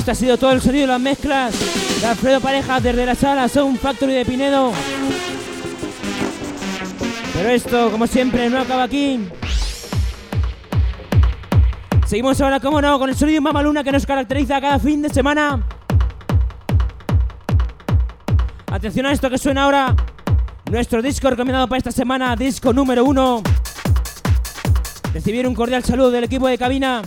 Esto ha sido todo el sonido de las mezclas de Alfredo Parejas desde la sala Sound Factory de Pinedo. Pero esto, como siempre, no acaba aquí. Seguimos ahora, como no, con el sonido mamaluna que nos caracteriza cada fin de semana. Atención a esto que suena ahora. Nuestro disco recomendado para esta semana, disco número uno. Recibir un cordial saludo del equipo de cabina.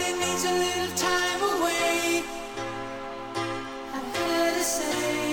needs a little time away. I've got to say.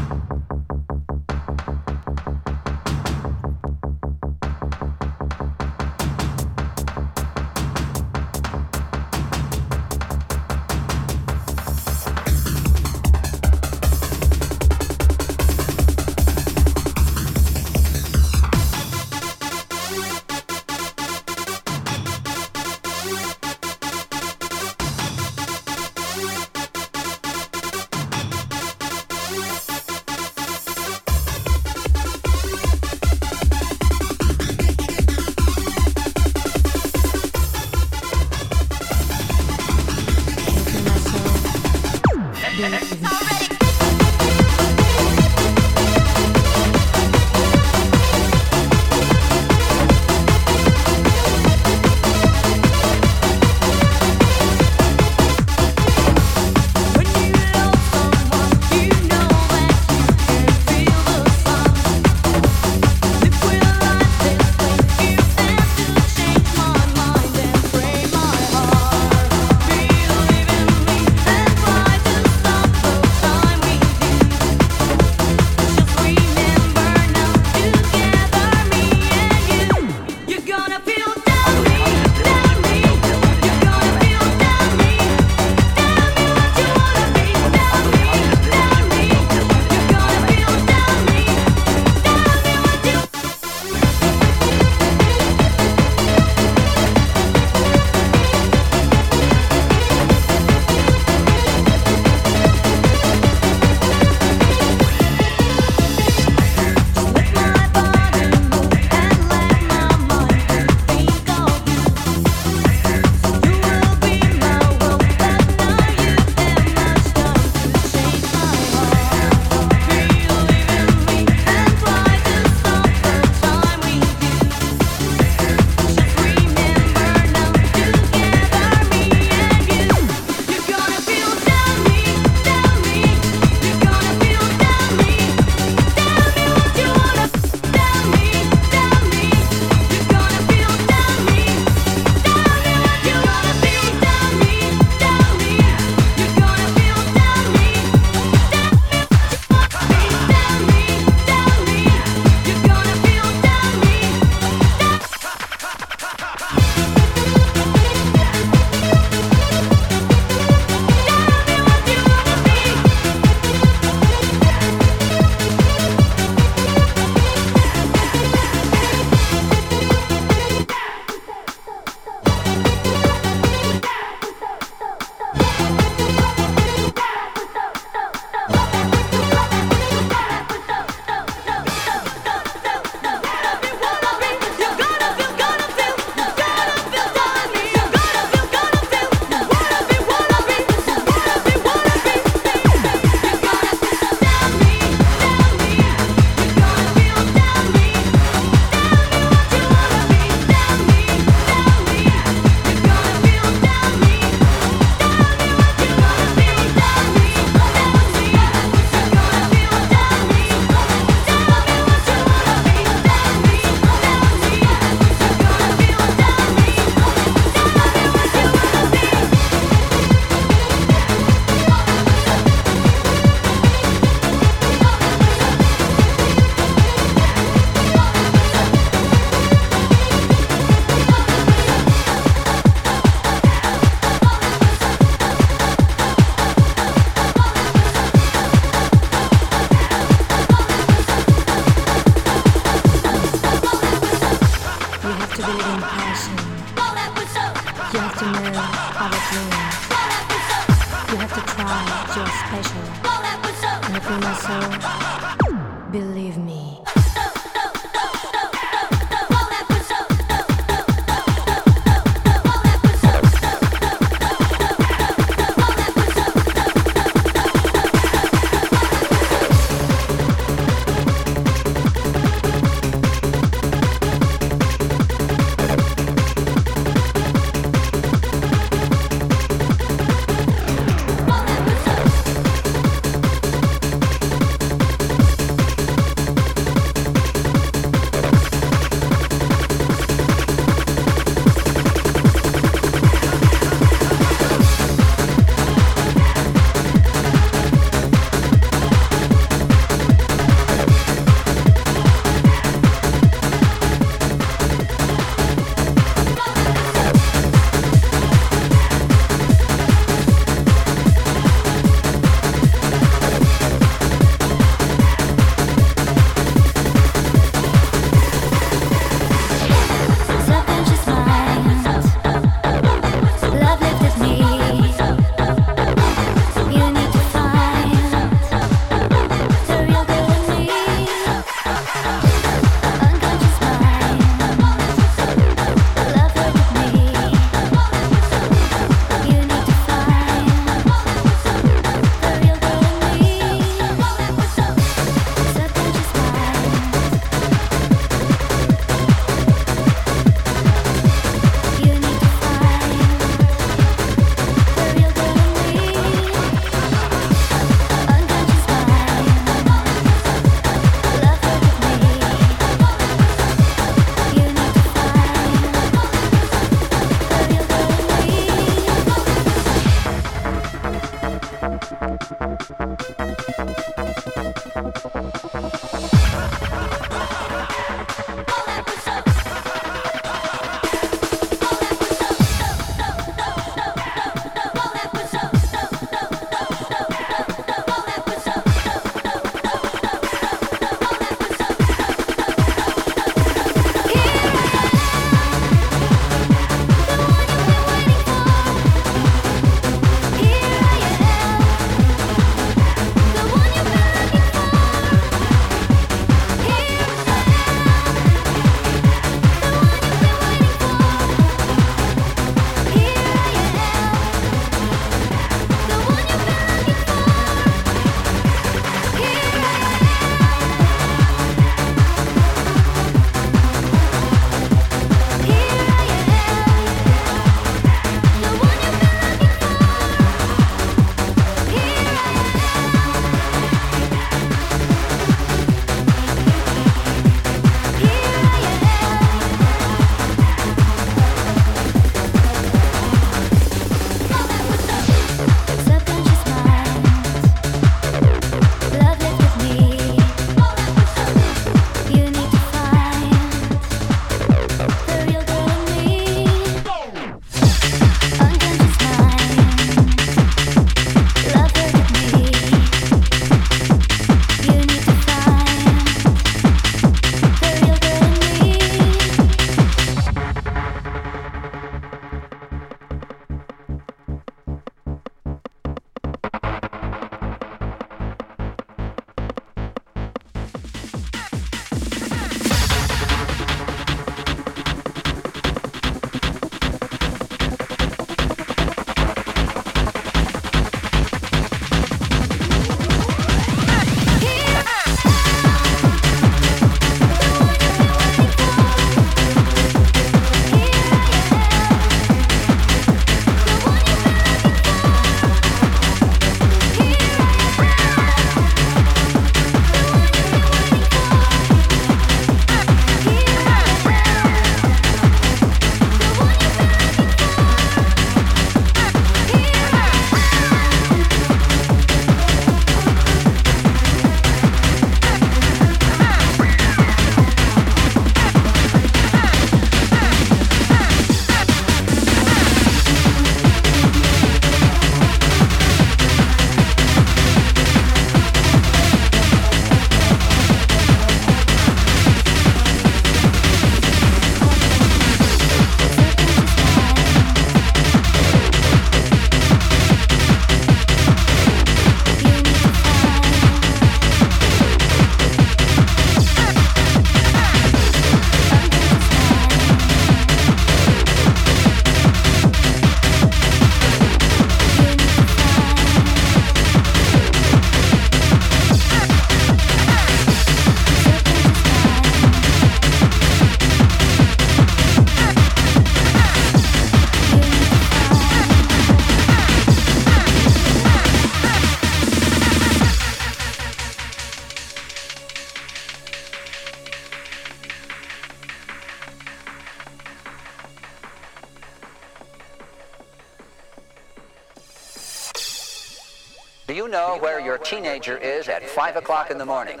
Teenager is at 5 o'clock in the morning.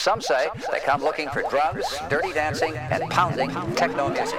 Some say they come looking for drugs, dirty dancing, and pounding techno music.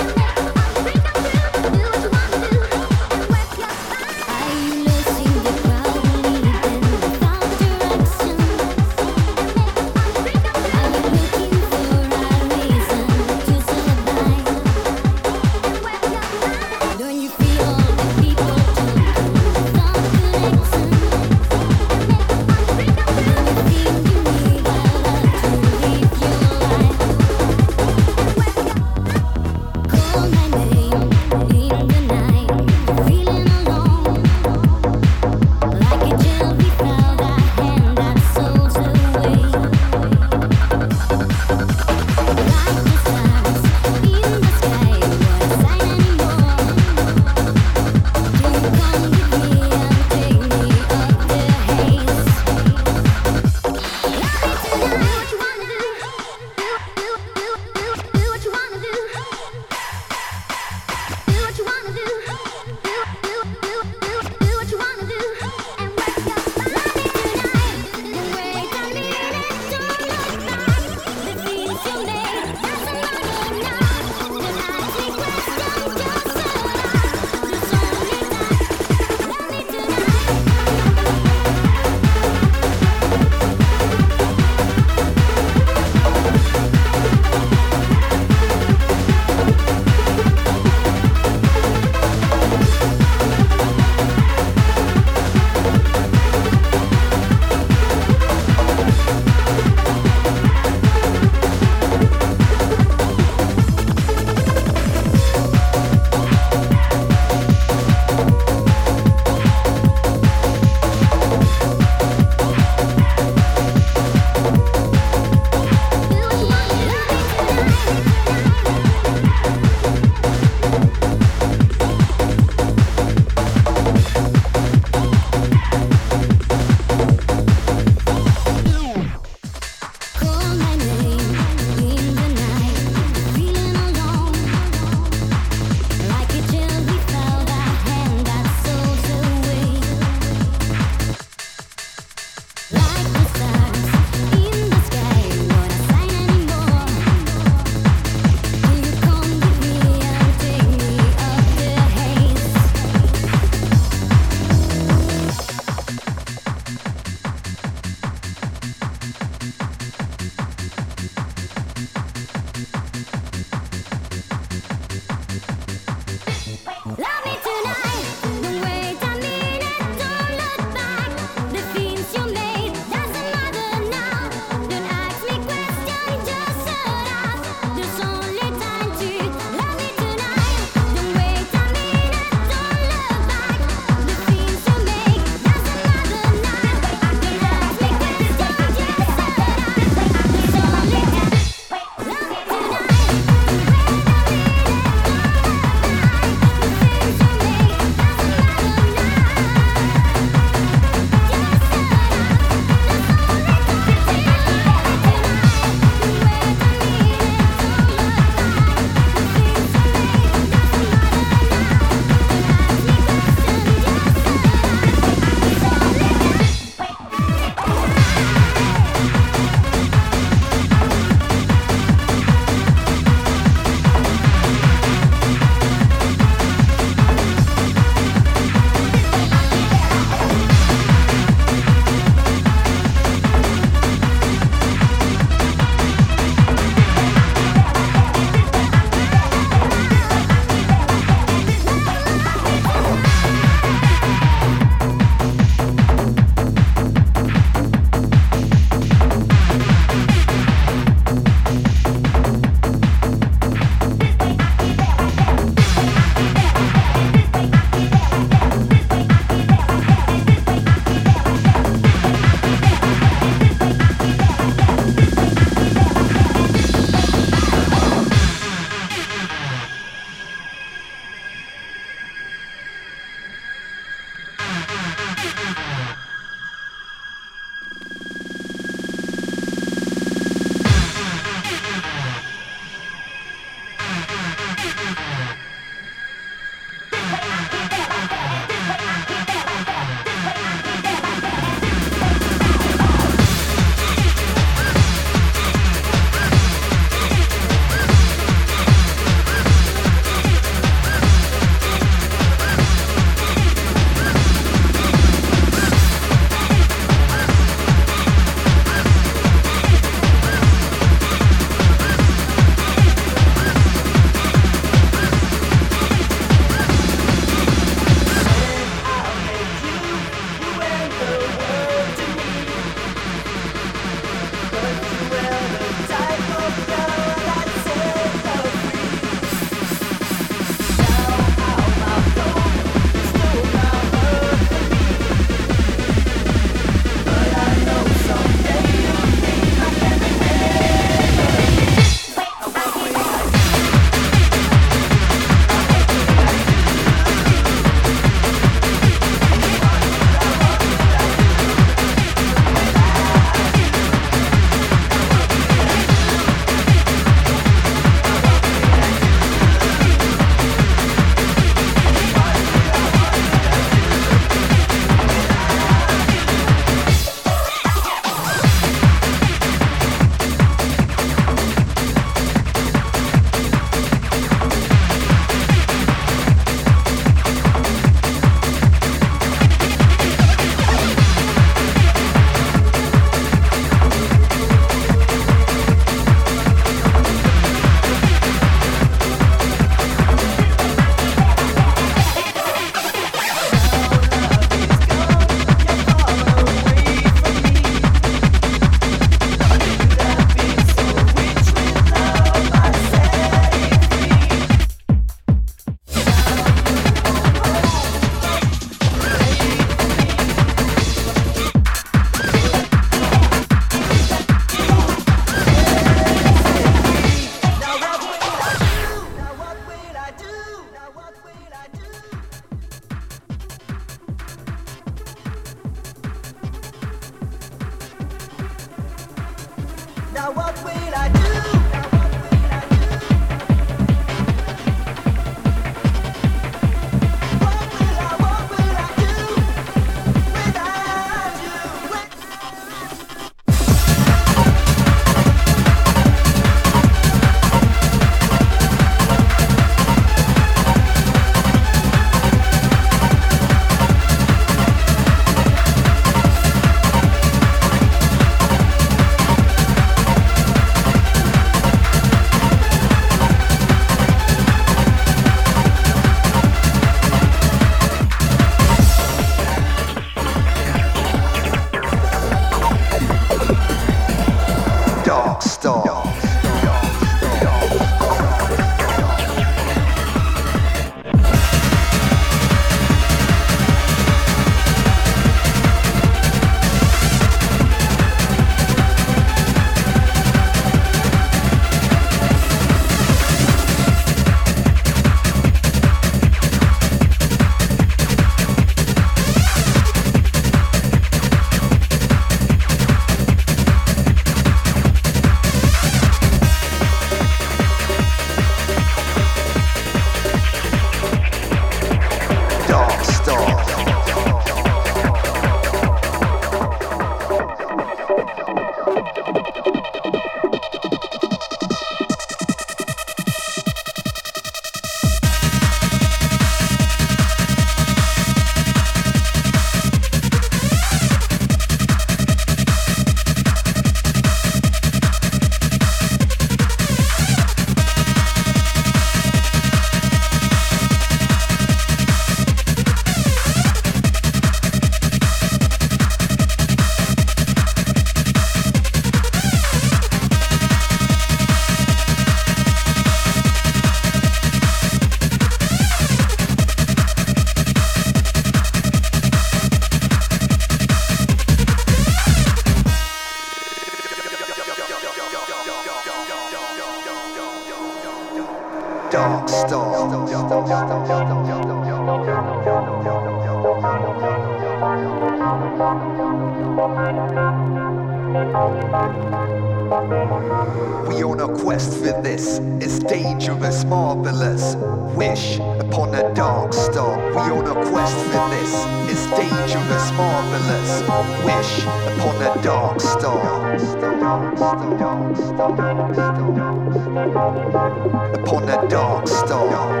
don't stop.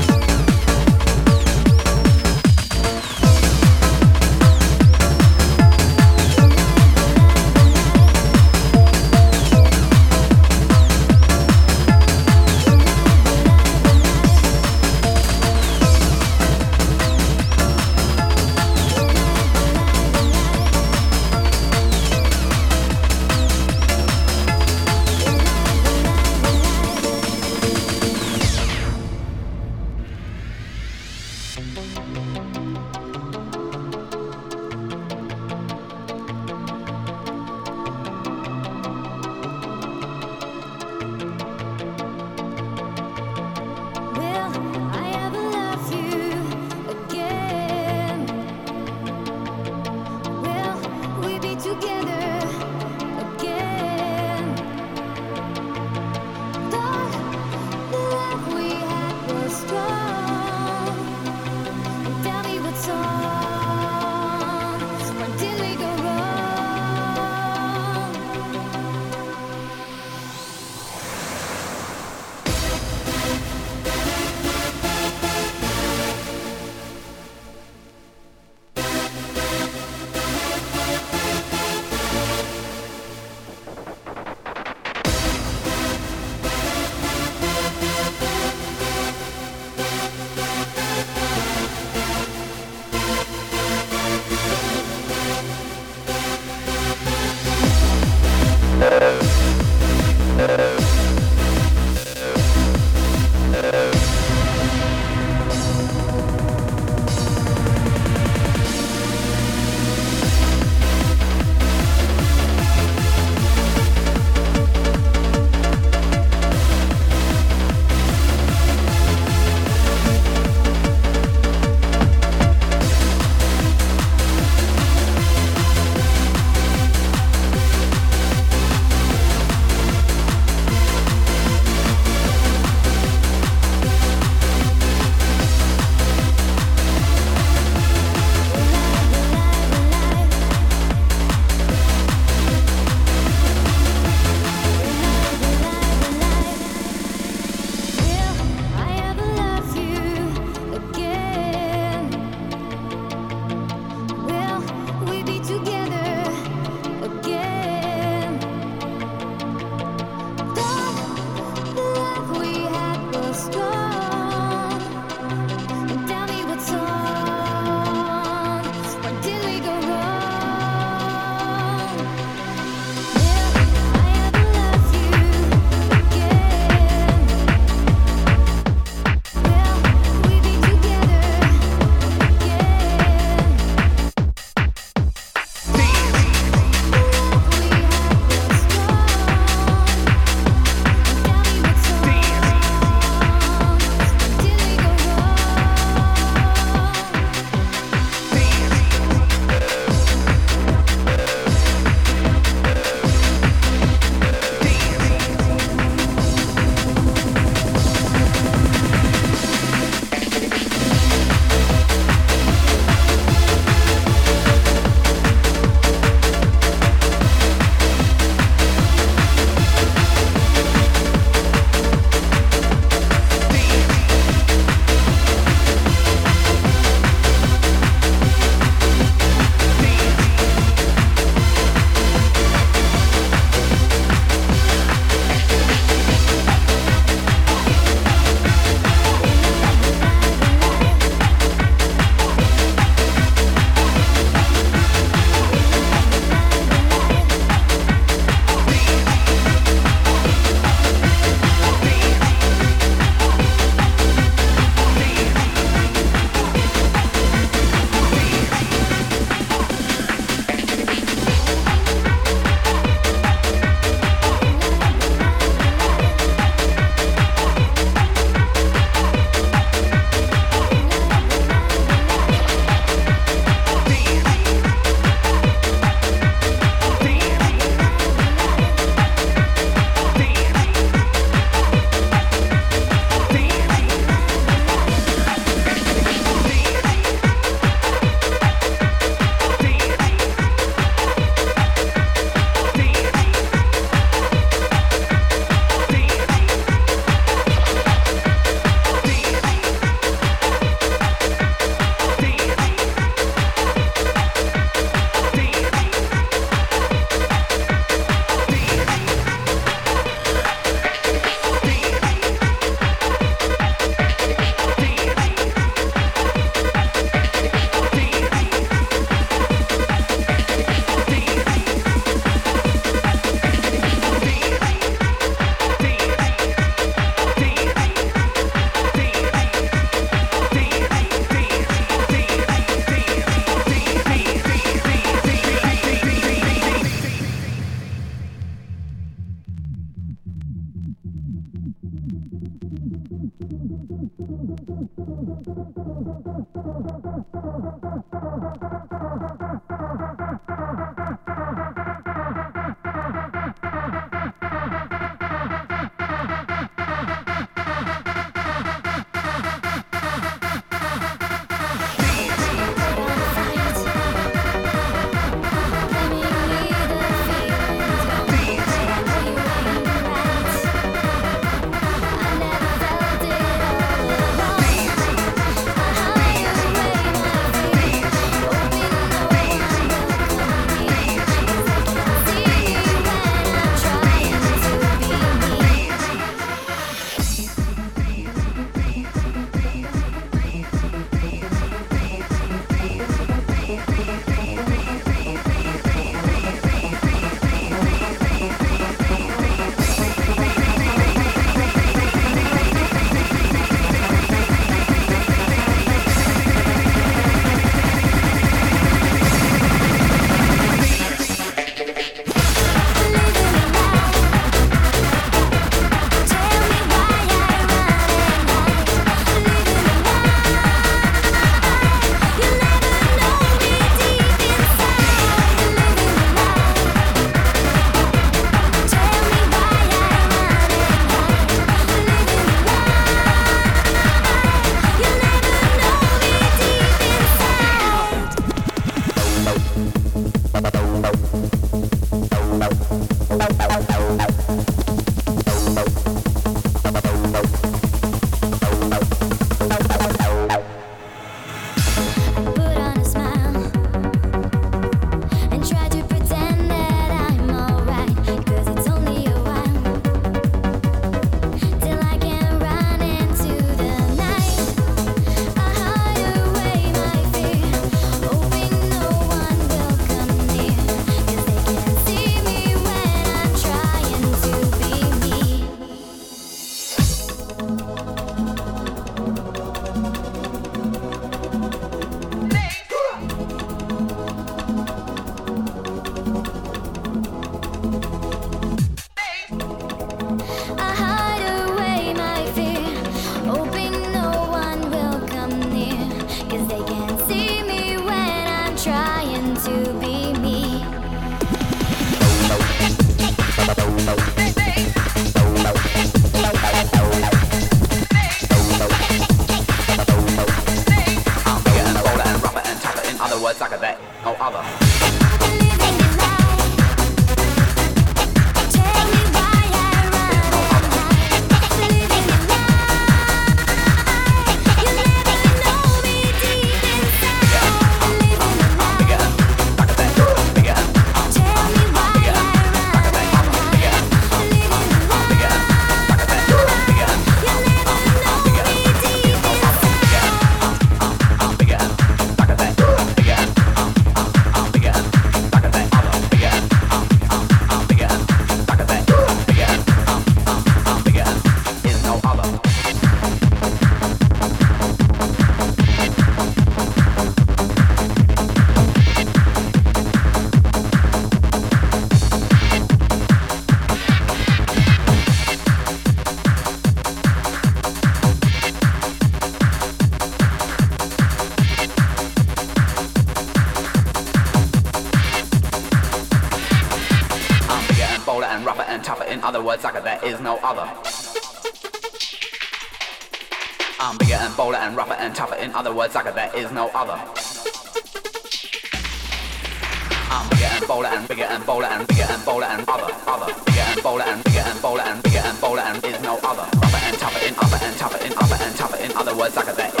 and bigger and bolder and bigger and bolder and is no other. Rubber and tougher in upper and tougher in upper and tougher in other words, sucker that.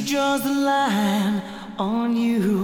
Draws the line on you.